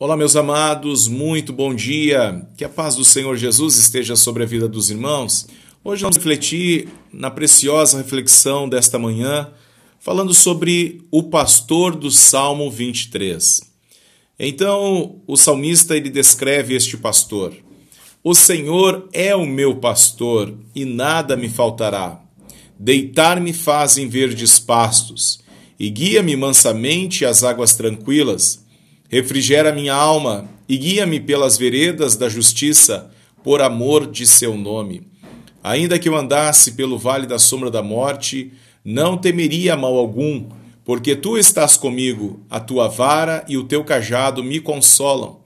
Olá, meus amados, muito bom dia. Que a paz do Senhor Jesus esteja sobre a vida dos irmãos. Hoje vamos refletir na preciosa reflexão desta manhã, falando sobre o pastor do Salmo 23. Então, o salmista ele descreve este pastor: O Senhor é o meu pastor e nada me faltará. Deitar-me faz em verdes pastos e guia-me mansamente às águas tranquilas Refrigera minha alma e guia-me pelas veredas da justiça, por amor de seu nome. Ainda que eu andasse pelo vale da sombra da morte, não temeria mal algum, porque tu estás comigo, a tua vara e o teu cajado me consolam.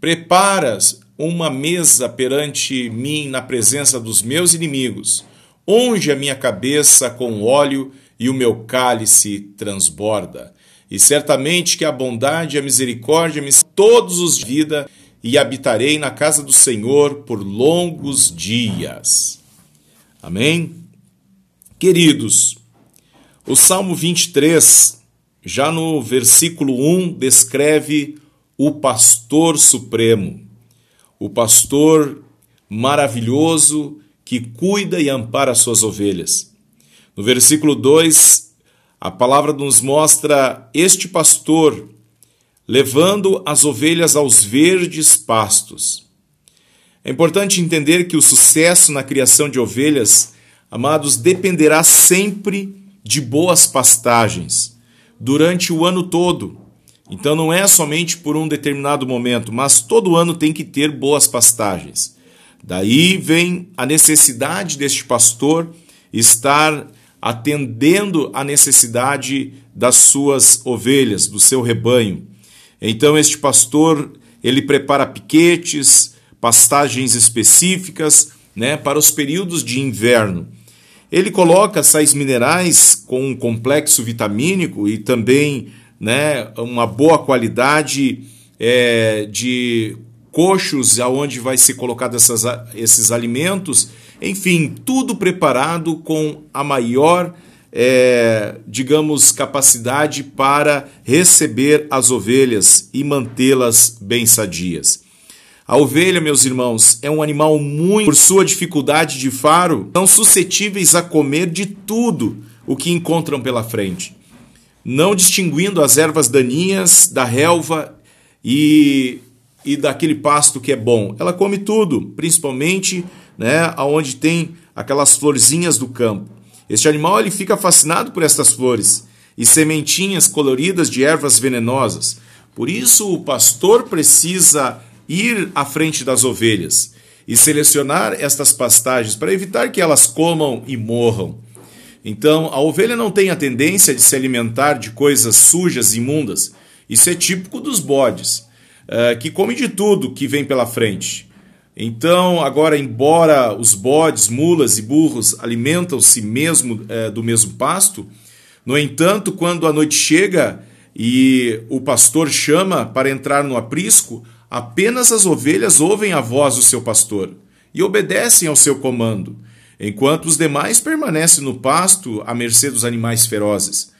Preparas uma mesa perante mim na presença dos meus inimigos. Unge a minha cabeça com óleo e o meu cálice transborda. E certamente que a bondade e a misericórdia me todos os dias vida e habitarei na casa do Senhor por longos dias. Amém? Queridos, o Salmo 23, já no versículo 1, descreve o pastor supremo, o pastor maravilhoso que cuida e ampara suas ovelhas. No versículo 2, a palavra nos mostra este pastor levando as ovelhas aos verdes pastos. É importante entender que o sucesso na criação de ovelhas, amados, dependerá sempre de boas pastagens durante o ano todo. Então não é somente por um determinado momento, mas todo ano tem que ter boas pastagens. Daí vem a necessidade deste pastor estar atendendo à necessidade das suas ovelhas, do seu rebanho. Então este pastor, ele prepara piquetes, pastagens específicas, né, para os períodos de inverno. Ele coloca sais minerais com um complexo vitamínico e também né, uma boa qualidade é, de coxos aonde vai ser colocado essas, esses alimentos enfim, tudo preparado com a maior, é, digamos, capacidade para receber as ovelhas e mantê-las bem sadias. A ovelha, meus irmãos, é um animal muito, por sua dificuldade de faro, são suscetíveis a comer de tudo o que encontram pela frente, não distinguindo as ervas daninhas da relva e, e daquele pasto que é bom. Ela come tudo, principalmente né, aonde tem aquelas florzinhas do campo. Este animal ele fica fascinado por estas flores e sementinhas coloridas de ervas venenosas. Por isso o pastor precisa ir à frente das ovelhas e selecionar estas pastagens para evitar que elas comam e morram. Então, a ovelha não tem a tendência de se alimentar de coisas sujas e imundas. Isso é típico dos bodes, eh, que comem de tudo que vem pela frente. Então, agora, embora os bodes, mulas e burros alimentam-se mesmo é, do mesmo pasto, no entanto, quando a noite chega e o pastor chama para entrar no aprisco, apenas as ovelhas ouvem a voz do seu pastor e obedecem ao seu comando, enquanto os demais permanecem no pasto à mercê dos animais ferozes.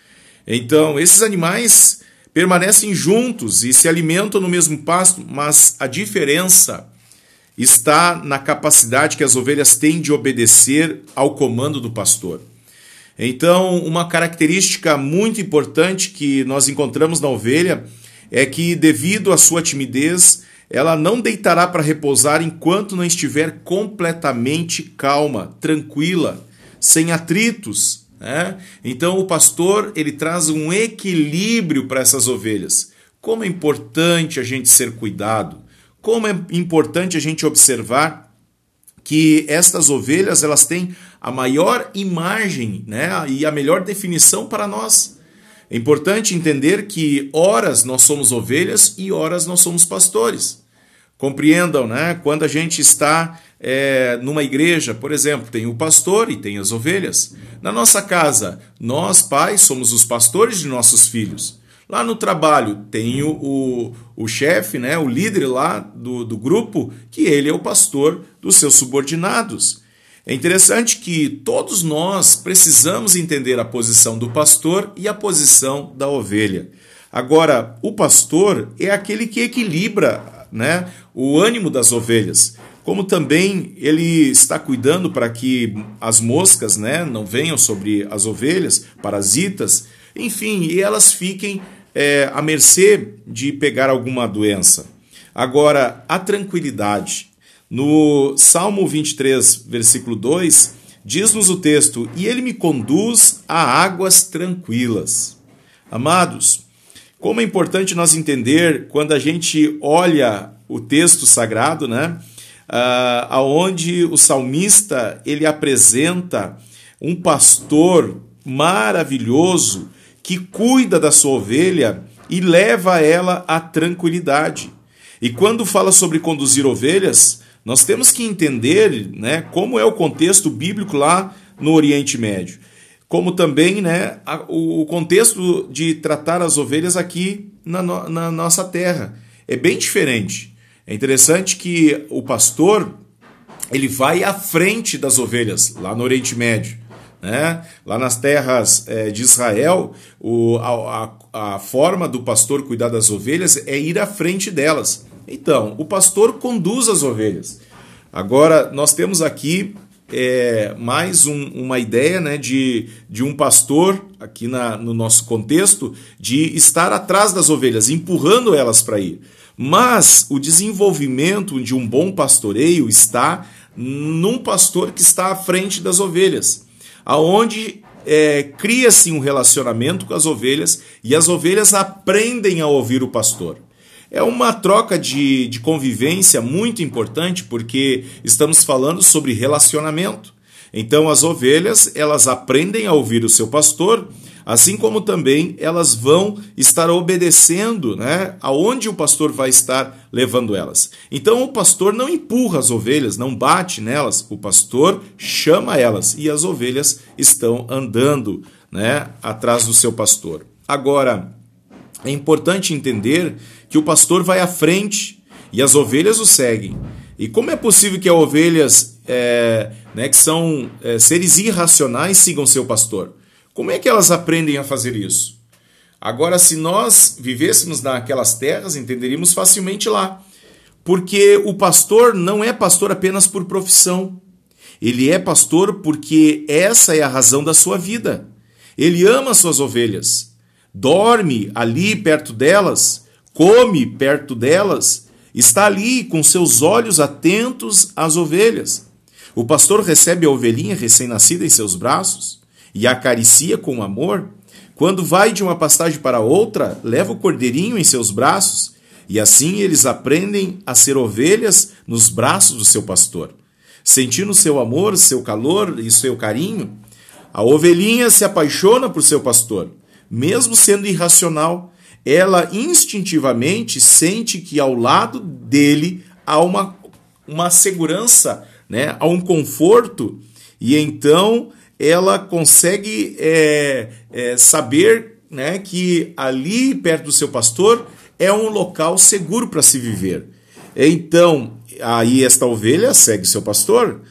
Então, esses animais permanecem juntos e se alimentam no mesmo pasto, mas a diferença está na capacidade que as ovelhas têm de obedecer ao comando do pastor. Então, uma característica muito importante que nós encontramos na ovelha é que, devido à sua timidez, ela não deitará para repousar enquanto não estiver completamente calma, tranquila, sem atritos. Né? Então, o pastor ele traz um equilíbrio para essas ovelhas. Como é importante a gente ser cuidado. Como é importante a gente observar que estas ovelhas elas têm a maior imagem né, e a melhor definição para nós. É importante entender que horas nós somos ovelhas e horas nós somos pastores. Compreendam, né? Quando a gente está é, numa igreja, por exemplo, tem o pastor e tem as ovelhas. Na nossa casa, nós pais somos os pastores de nossos filhos. Lá no trabalho tem o, o, o chefe, né, o líder lá do, do grupo, que ele é o pastor dos seus subordinados. É interessante que todos nós precisamos entender a posição do pastor e a posição da ovelha. Agora, o pastor é aquele que equilibra né, o ânimo das ovelhas. Como também ele está cuidando para que as moscas né, não venham sobre as ovelhas, parasitas, enfim, e elas fiquem é, à mercê de pegar alguma doença. Agora, a tranquilidade. No Salmo 23, versículo 2, diz-nos o texto: E ele me conduz a águas tranquilas. Amados, como é importante nós entender quando a gente olha o texto sagrado, né? Uh, aonde o salmista ele apresenta um pastor maravilhoso que cuida da sua ovelha e leva ela à tranquilidade. E quando fala sobre conduzir ovelhas, nós temos que entender né, como é o contexto bíblico lá no Oriente Médio. Como também né, o contexto de tratar as ovelhas aqui na, na nossa terra. É bem diferente. É interessante que o pastor ele vai à frente das ovelhas lá no Oriente Médio. Né? Lá nas terras é, de Israel, o, a, a, forma do pastor cuidar das ovelhas é ir à frente delas. Então, o pastor conduz as ovelhas. Agora, nós temos aqui é, mais um, uma ideia né, de, de um pastor, aqui na, no nosso contexto, de estar atrás das ovelhas, empurrando elas para ir. Mas o desenvolvimento de um bom pastoreio está num pastor que está à frente das ovelhas aonde é, cria-se um relacionamento com as ovelhas e as ovelhas aprendem a ouvir o pastor. É uma troca de, de convivência muito importante porque estamos falando sobre relacionamento. Então as ovelhas elas aprendem a ouvir o seu pastor assim como também elas vão estar obedecendo, né, aonde o pastor vai estar levando elas. Então o pastor não empurra as ovelhas, não bate nelas, o pastor chama elas e as ovelhas estão andando, né, atrás do seu pastor. Agora, é importante entender que o pastor vai à frente e as ovelhas o seguem. E como é possível que as ovelhas, é, né, que são é, seres irracionais, sigam seu pastor? Como é que elas aprendem a fazer isso? Agora, se nós vivêssemos naquelas terras, entenderíamos facilmente lá. Porque o pastor não é pastor apenas por profissão. Ele é pastor porque essa é a razão da sua vida. Ele ama suas ovelhas, dorme ali perto delas, come perto delas, está ali com seus olhos atentos às ovelhas. O pastor recebe a ovelhinha recém-nascida em seus braços, e acaricia com amor, quando vai de uma pastagem para outra, leva o cordeirinho em seus braços, e assim eles aprendem a ser ovelhas nos braços do seu pastor. Sentindo seu amor, seu calor e seu carinho, a ovelhinha se apaixona por seu pastor. Mesmo sendo irracional, ela instintivamente sente que ao lado dele há uma, uma segurança, né? há um conforto, e então ela consegue é, é, saber né, que ali perto do seu pastor é um local seguro para se viver. Então, aí esta ovelha segue seu pastor,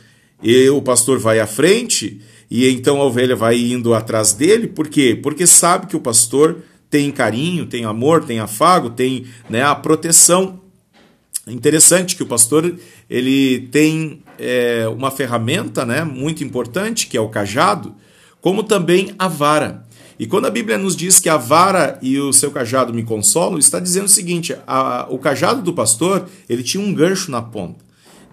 e o pastor vai à frente, e então a ovelha vai indo atrás dele, por quê? Porque sabe que o pastor tem carinho, tem amor, tem afago, tem né, a proteção. Interessante que o pastor ele tem é, uma ferramenta né, muito importante, que é o cajado, como também a vara. E quando a Bíblia nos diz que a vara e o seu cajado me consolam, está dizendo o seguinte: a, o cajado do pastor ele tinha um gancho na ponta.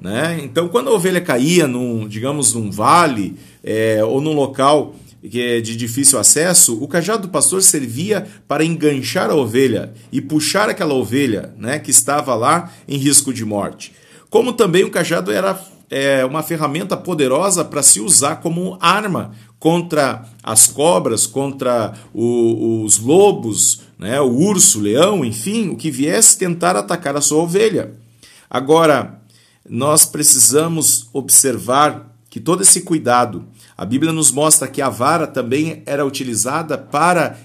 Né? Então, quando a ovelha caía, num, digamos, num vale é, ou num local é de difícil acesso, o cajado do pastor servia para enganchar a ovelha e puxar aquela ovelha né, que estava lá em risco de morte. Como também o cajado era é, uma ferramenta poderosa para se usar como arma contra as cobras, contra o, os lobos, né, o urso, o leão, enfim, o que viesse tentar atacar a sua ovelha. Agora, nós precisamos observar que todo esse cuidado, a Bíblia nos mostra que a vara também era utilizada para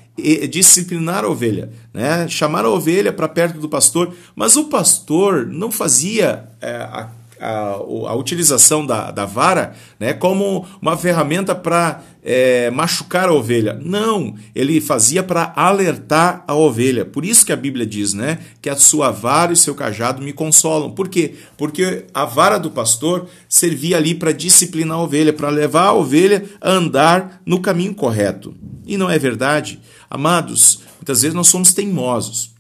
disciplinar a ovelha, né? chamar a ovelha para perto do pastor, mas o pastor não fazia é, a, a utilização da, da vara né, como uma ferramenta para é, machucar a ovelha. Não, ele fazia para alertar a ovelha. Por isso que a Bíblia diz né, que a sua vara e o seu cajado me consolam. Por quê? Porque a vara do pastor servia ali para disciplinar a ovelha, para levar a ovelha a andar no caminho correto. E não é verdade? Amados, muitas vezes nós somos teimosos.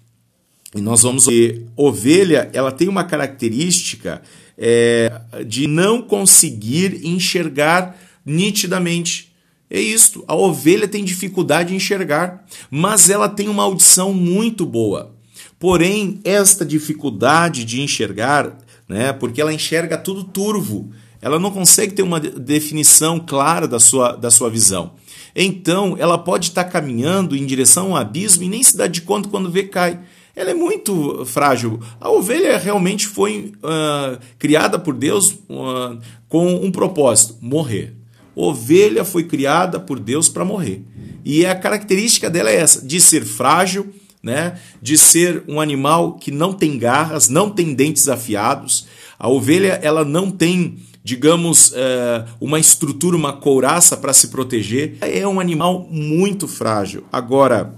E nós vamos ver, ovelha, ela tem uma característica é, de não conseguir enxergar nitidamente. É isto. A ovelha tem dificuldade em enxergar, mas ela tem uma audição muito boa. Porém, esta dificuldade de enxergar, né, porque ela enxerga tudo turvo, ela não consegue ter uma definição clara da sua, da sua visão. Então, ela pode estar caminhando em direção a um abismo e nem se dá de conta quando vê cai ela é muito frágil. A ovelha realmente foi uh, criada por Deus uh, com um propósito: morrer. Ovelha foi criada por Deus para morrer. E a característica dela é essa: de ser frágil, né? de ser um animal que não tem garras, não tem dentes afiados. A ovelha ela não tem digamos, uh, uma estrutura, uma couraça para se proteger. É um animal muito frágil. Agora,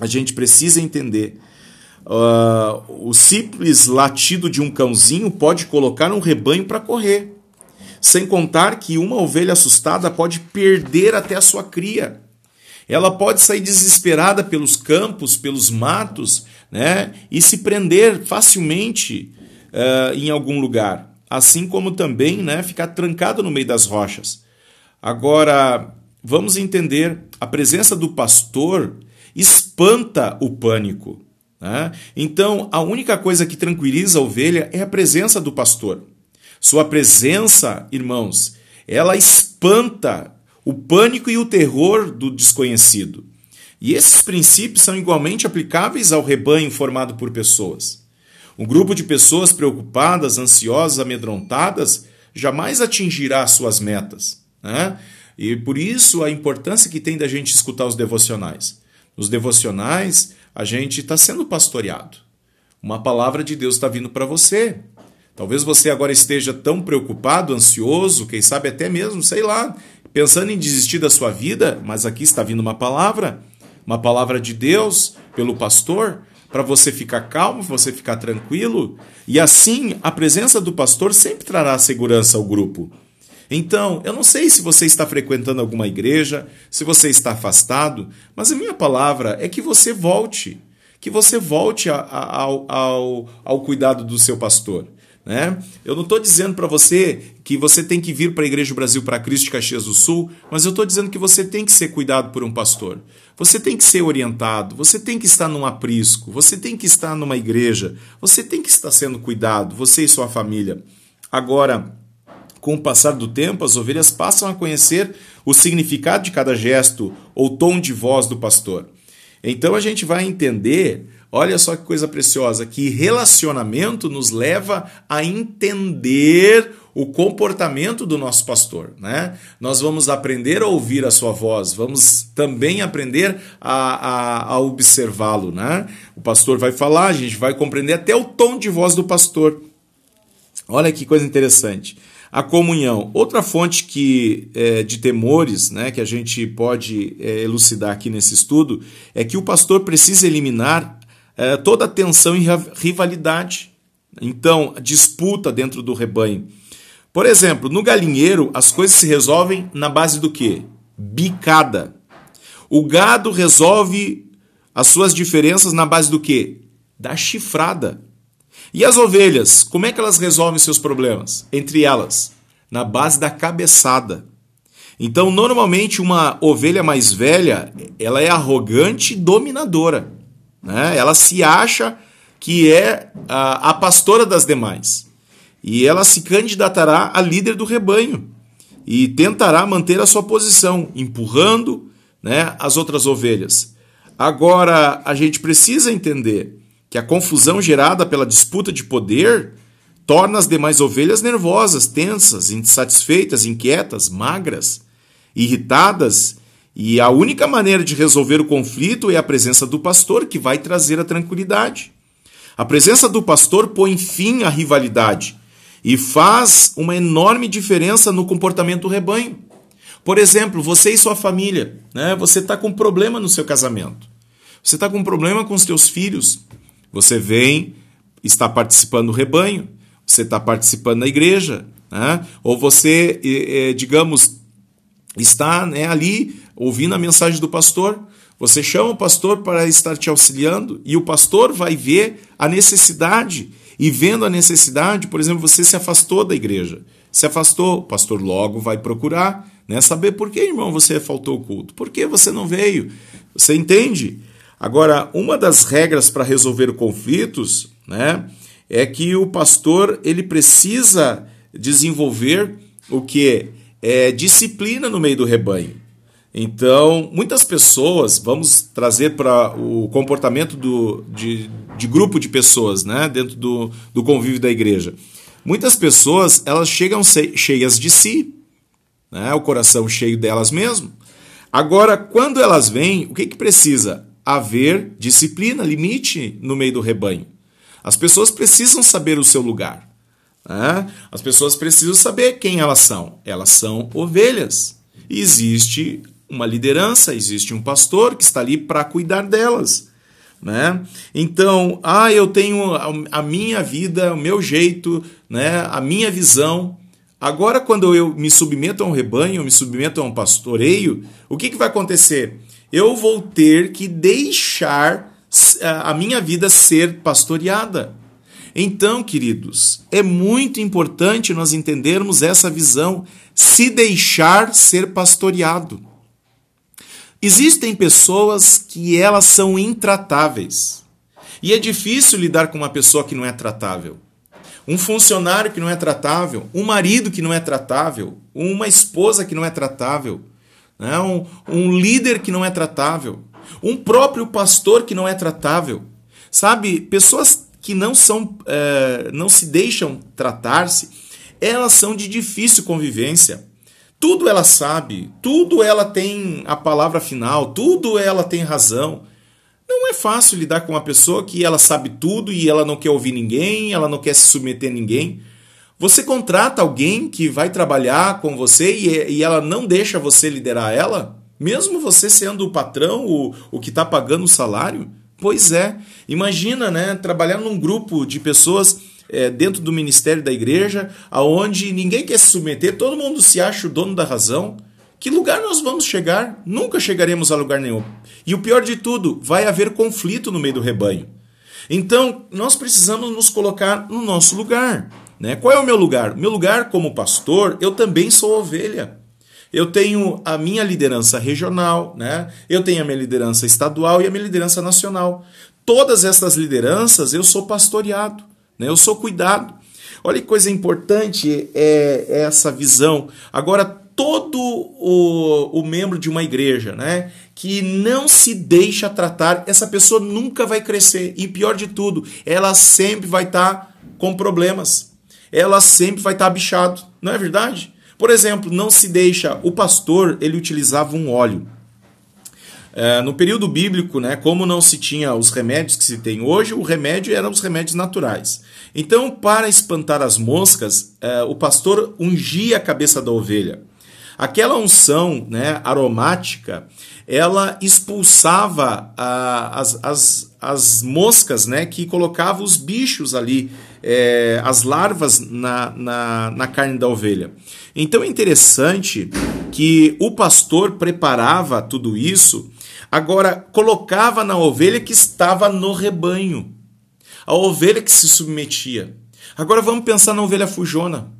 a gente precisa entender Uh, o simples latido de um cãozinho pode colocar um rebanho para correr. Sem contar que uma ovelha assustada pode perder até a sua cria. Ela pode sair desesperada pelos campos, pelos matos, né, e se prender facilmente uh, em algum lugar. Assim como também né, ficar trancado no meio das rochas. Agora, vamos entender: a presença do pastor espanta o pânico. Né? Então, a única coisa que tranquiliza a ovelha é a presença do pastor. Sua presença, irmãos, ela espanta o pânico e o terror do desconhecido. E esses princípios são igualmente aplicáveis ao rebanho formado por pessoas. Um grupo de pessoas preocupadas, ansiosas, amedrontadas, jamais atingirá suas metas. Né? E por isso a importância que tem da gente escutar os devocionais. Nos devocionais, a gente está sendo pastoreado. Uma palavra de Deus está vindo para você. Talvez você agora esteja tão preocupado, ansioso, quem sabe até mesmo, sei lá, pensando em desistir da sua vida, mas aqui está vindo uma palavra, uma palavra de Deus pelo pastor, para você ficar calmo, você ficar tranquilo. E assim, a presença do pastor sempre trará segurança ao grupo. Então, eu não sei se você está frequentando alguma igreja, se você está afastado, mas a minha palavra é que você volte, que você volte a, a, ao, ao, ao cuidado do seu pastor. Né? Eu não estou dizendo para você que você tem que vir para a Igreja Brasil para Cristo de Caxias do Sul, mas eu estou dizendo que você tem que ser cuidado por um pastor. Você tem que ser orientado, você tem que estar num aprisco, você tem que estar numa igreja, você tem que estar sendo cuidado, você e sua família. Agora, com o passar do tempo, as ovelhas passam a conhecer o significado de cada gesto ou tom de voz do pastor. Então a gente vai entender, olha só que coisa preciosa, que relacionamento nos leva a entender o comportamento do nosso pastor, né? Nós vamos aprender a ouvir a sua voz, vamos também aprender a, a, a observá-lo, né? O pastor vai falar, a gente vai compreender até o tom de voz do pastor. Olha que coisa interessante a comunhão. Outra fonte que é, de temores né, que a gente pode é, elucidar aqui nesse estudo é que o pastor precisa eliminar é, toda a tensão e rivalidade. Então, disputa dentro do rebanho. Por exemplo, no galinheiro, as coisas se resolvem na base do quê? Bicada. O gado resolve as suas diferenças na base do quê? Da chifrada. E as ovelhas, como é que elas resolvem seus problemas? Entre elas, na base da cabeçada. Então, normalmente, uma ovelha mais velha, ela é arrogante e dominadora. Né? Ela se acha que é a, a pastora das demais. E ela se candidatará a líder do rebanho e tentará manter a sua posição, empurrando né, as outras ovelhas. Agora, a gente precisa entender que a confusão gerada pela disputa de poder torna as demais ovelhas nervosas, tensas, insatisfeitas, inquietas, magras, irritadas, e a única maneira de resolver o conflito é a presença do pastor, que vai trazer a tranquilidade. A presença do pastor põe fim à rivalidade e faz uma enorme diferença no comportamento do rebanho. Por exemplo, você e sua família, né? Você está com problema no seu casamento. Você está com problema com os seus filhos. Você vem, está participando do rebanho. Você está participando da igreja, né? Ou você, digamos, está né, ali ouvindo a mensagem do pastor. Você chama o pastor para estar te auxiliando e o pastor vai ver a necessidade. E vendo a necessidade, por exemplo, você se afastou da igreja. Se afastou, o pastor logo vai procurar né? Saber por que, irmão, você faltou o culto. Por que você não veio? Você entende? Agora, uma das regras para resolver conflitos né, é que o pastor ele precisa desenvolver o que é disciplina no meio do rebanho. Então, muitas pessoas, vamos trazer para o comportamento do, de, de grupo de pessoas né, dentro do, do convívio da igreja. Muitas pessoas elas chegam cheias de si, né? o coração cheio delas mesmo. Agora, quando elas vêm, o que, que precisa? Haver disciplina, limite no meio do rebanho. As pessoas precisam saber o seu lugar. Né? As pessoas precisam saber quem elas são. Elas são ovelhas. E existe uma liderança, existe um pastor que está ali para cuidar delas. Né? Então, ah, eu tenho a minha vida, o meu jeito, né? a minha visão. Agora, quando eu me submeto a um rebanho, eu me submeto a um pastoreio, o que, que vai acontecer? Eu vou ter que deixar a minha vida ser pastoreada. Então, queridos, é muito importante nós entendermos essa visão, se deixar ser pastoreado. Existem pessoas que elas são intratáveis. E é difícil lidar com uma pessoa que não é tratável um funcionário que não é tratável, um marido que não é tratável, uma esposa que não é tratável, né? um, um líder que não é tratável, um próprio pastor que não é tratável. Sabe, pessoas que não são, é, não se deixam tratar-se, elas são de difícil convivência. Tudo ela sabe, tudo ela tem a palavra final, tudo ela tem razão. Não é fácil lidar com uma pessoa que ela sabe tudo e ela não quer ouvir ninguém, ela não quer se submeter a ninguém. Você contrata alguém que vai trabalhar com você e, e ela não deixa você liderar ela? Mesmo você sendo o patrão, o, o que está pagando o salário? Pois é. Imagina, né? Trabalhar num grupo de pessoas é, dentro do ministério da igreja, aonde ninguém quer se submeter, todo mundo se acha o dono da razão. Que lugar nós vamos chegar? Nunca chegaremos a lugar nenhum. E o pior de tudo, vai haver conflito no meio do rebanho. Então, nós precisamos nos colocar no nosso lugar. Né? Qual é o meu lugar? Meu lugar como pastor, eu também sou ovelha. Eu tenho a minha liderança regional, né? eu tenho a minha liderança estadual e a minha liderança nacional. Todas essas lideranças eu sou pastoreado, né? eu sou cuidado. Olha que coisa importante é essa visão. Agora, todo o, o membro de uma igreja, né, que não se deixa tratar, essa pessoa nunca vai crescer. E pior de tudo, ela sempre vai estar tá com problemas. Ela sempre vai estar tá bichado, não é verdade? Por exemplo, não se deixa. O pastor ele utilizava um óleo. É, no período bíblico, né, como não se tinha os remédios que se tem hoje, o remédio eram os remédios naturais. Então, para espantar as moscas, é, o pastor ungia a cabeça da ovelha. Aquela unção né, aromática, ela expulsava ah, as, as, as moscas né, que colocavam os bichos ali, é, as larvas na, na, na carne da ovelha. Então é interessante que o pastor preparava tudo isso, agora colocava na ovelha que estava no rebanho, a ovelha que se submetia. Agora vamos pensar na ovelha fujona.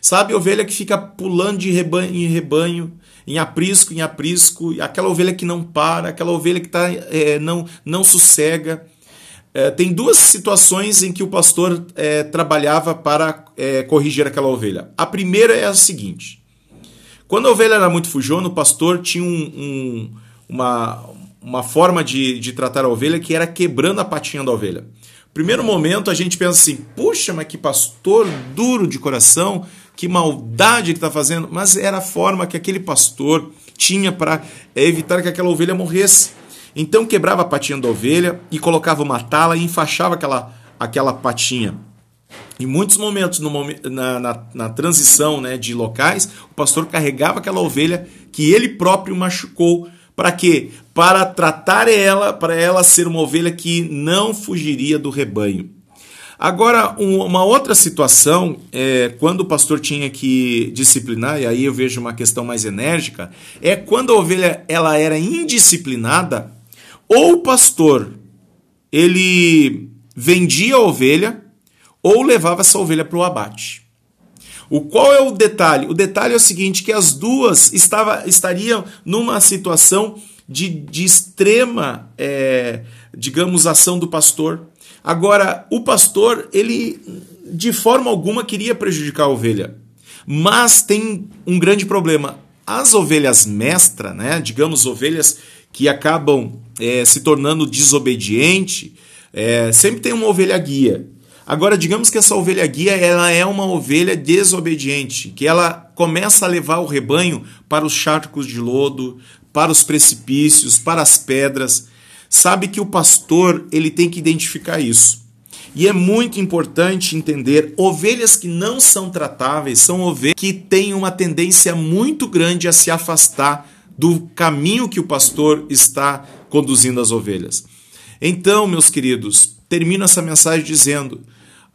Sabe, ovelha que fica pulando de rebanho em rebanho, em aprisco em aprisco, aquela ovelha que não para, aquela ovelha que tá, é, não, não sossega. É, tem duas situações em que o pastor é, trabalhava para é, corrigir aquela ovelha. A primeira é a seguinte: quando a ovelha era muito fujona, o pastor tinha um, um, uma, uma forma de, de tratar a ovelha que era quebrando a patinha da ovelha. Primeiro momento a gente pensa assim: puxa, mas que pastor duro de coração, que maldade ele está fazendo, mas era a forma que aquele pastor tinha para evitar que aquela ovelha morresse. Então quebrava a patinha da ovelha e colocava uma tala e enfaixava aquela, aquela patinha. Em muitos momentos no na, na, na, transição né, de locais, o pastor carregava aquela ovelha que ele próprio machucou. Para quê? Para tratar ela, para ela ser uma ovelha que não fugiria do rebanho. Agora, uma outra situação, é, quando o pastor tinha que disciplinar, e aí eu vejo uma questão mais enérgica, é quando a ovelha ela era indisciplinada, ou o pastor ele vendia a ovelha ou levava essa ovelha para o abate. O qual é o detalhe? O detalhe é o seguinte: que as duas estava, estariam numa situação de, de extrema, é, digamos, ação do pastor. Agora, o pastor, ele de forma alguma queria prejudicar a ovelha. Mas tem um grande problema. As ovelhas mestra, né, digamos, ovelhas que acabam é, se tornando desobediente, é, sempre tem uma ovelha guia. Agora, digamos que essa ovelha guia ela é uma ovelha desobediente, que ela começa a levar o rebanho para os charcos de lodo, para os precipícios, para as pedras. Sabe que o pastor ele tem que identificar isso. E é muito importante entender: ovelhas que não são tratáveis são ovelhas que têm uma tendência muito grande a se afastar do caminho que o pastor está conduzindo as ovelhas. Então, meus queridos, termino essa mensagem dizendo: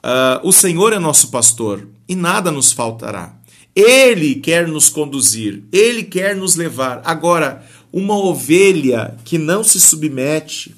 Uh, o Senhor é nosso pastor e nada nos faltará. Ele quer nos conduzir, ele quer nos levar. Agora, uma ovelha que não se submete,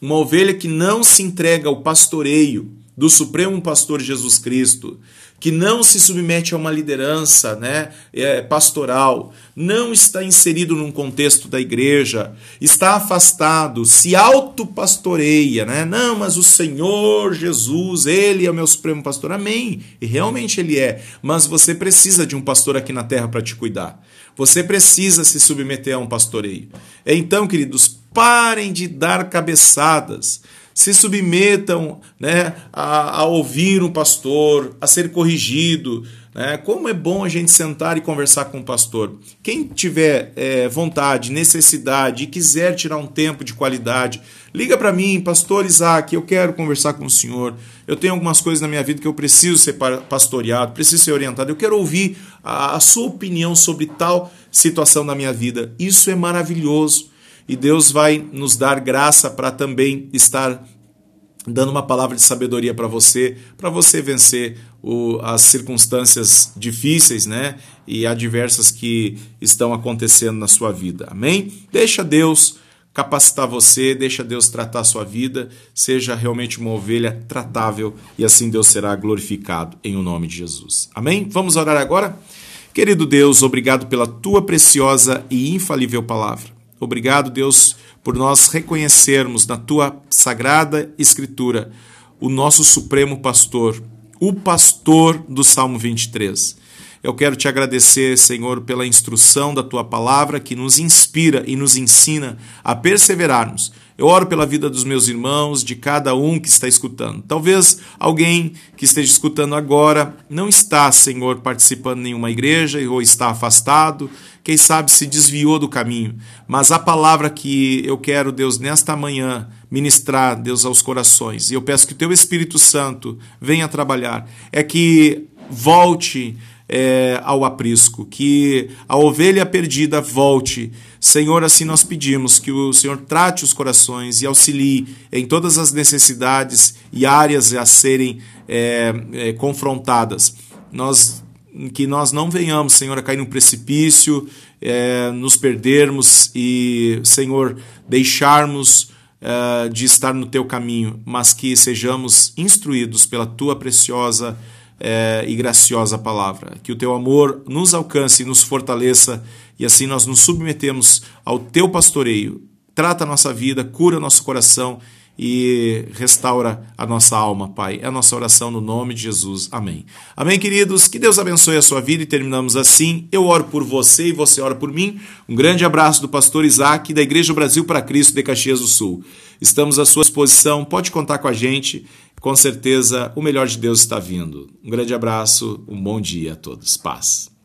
uma ovelha que não se entrega ao pastoreio do Supremo Pastor Jesus Cristo, que não se submete a uma liderança né, é, pastoral, não está inserido num contexto da igreja, está afastado, se autopastoreia, né? Não, mas o Senhor Jesus, Ele é o meu supremo pastor. Amém. E realmente Ele é. Mas você precisa de um pastor aqui na terra para te cuidar. Você precisa se submeter a um pastoreio. Então, queridos, parem de dar cabeçadas se submetam né, a, a ouvir um pastor, a ser corrigido. Né? Como é bom a gente sentar e conversar com o pastor. Quem tiver é, vontade, necessidade e quiser tirar um tempo de qualidade, liga para mim, pastor Isaac, eu quero conversar com o senhor. Eu tenho algumas coisas na minha vida que eu preciso ser pastoreado, preciso ser orientado. Eu quero ouvir a, a sua opinião sobre tal situação da minha vida. Isso é maravilhoso e Deus vai nos dar graça para também estar dando uma palavra de sabedoria para você, para você vencer o, as circunstâncias difíceis, né, e adversas que estão acontecendo na sua vida. Amém? Deixa Deus capacitar você, deixa Deus tratar a sua vida, seja realmente uma ovelha tratável e assim Deus será glorificado em o nome de Jesus. Amém? Vamos orar agora? Querido Deus, obrigado pela tua preciosa e infalível palavra. Obrigado, Deus, por nós reconhecermos na tua sagrada Escritura o nosso supremo pastor, o pastor do Salmo 23. Eu quero te agradecer, Senhor, pela instrução da tua palavra que nos inspira e nos ensina a perseverarmos eu oro pela vida dos meus irmãos, de cada um que está escutando. Talvez alguém que esteja escutando agora não está, Senhor, participando em nenhuma igreja ou está afastado, quem sabe se desviou do caminho. Mas a palavra que eu quero, Deus, nesta manhã ministrar, Deus, aos corações, e eu peço que o teu Espírito Santo venha trabalhar, é que volte é, ao aprisco, que a ovelha perdida volte. Senhor, assim nós pedimos que o Senhor trate os corações e auxilie em todas as necessidades e áreas a serem é, é, confrontadas. Nós que nós não venhamos, Senhor, a cair num precipício, é, nos perdermos e, Senhor, deixarmos é, de estar no teu caminho, mas que sejamos instruídos pela tua preciosa é, e graciosa palavra. Que o teu amor nos alcance e nos fortaleça, e assim nós nos submetemos ao teu pastoreio. Trata a nossa vida, cura nosso coração e restaura a nossa alma, Pai. É a nossa oração no nome de Jesus. Amém. Amém, queridos. Que Deus abençoe a sua vida e terminamos assim. Eu oro por você e você ora por mim. Um grande abraço do pastor Isaac da Igreja Brasil para Cristo de Caxias do Sul. Estamos à sua disposição. Pode contar com a gente com certeza o melhor de Deus está vindo. Um grande abraço, um bom dia a todos. Paz.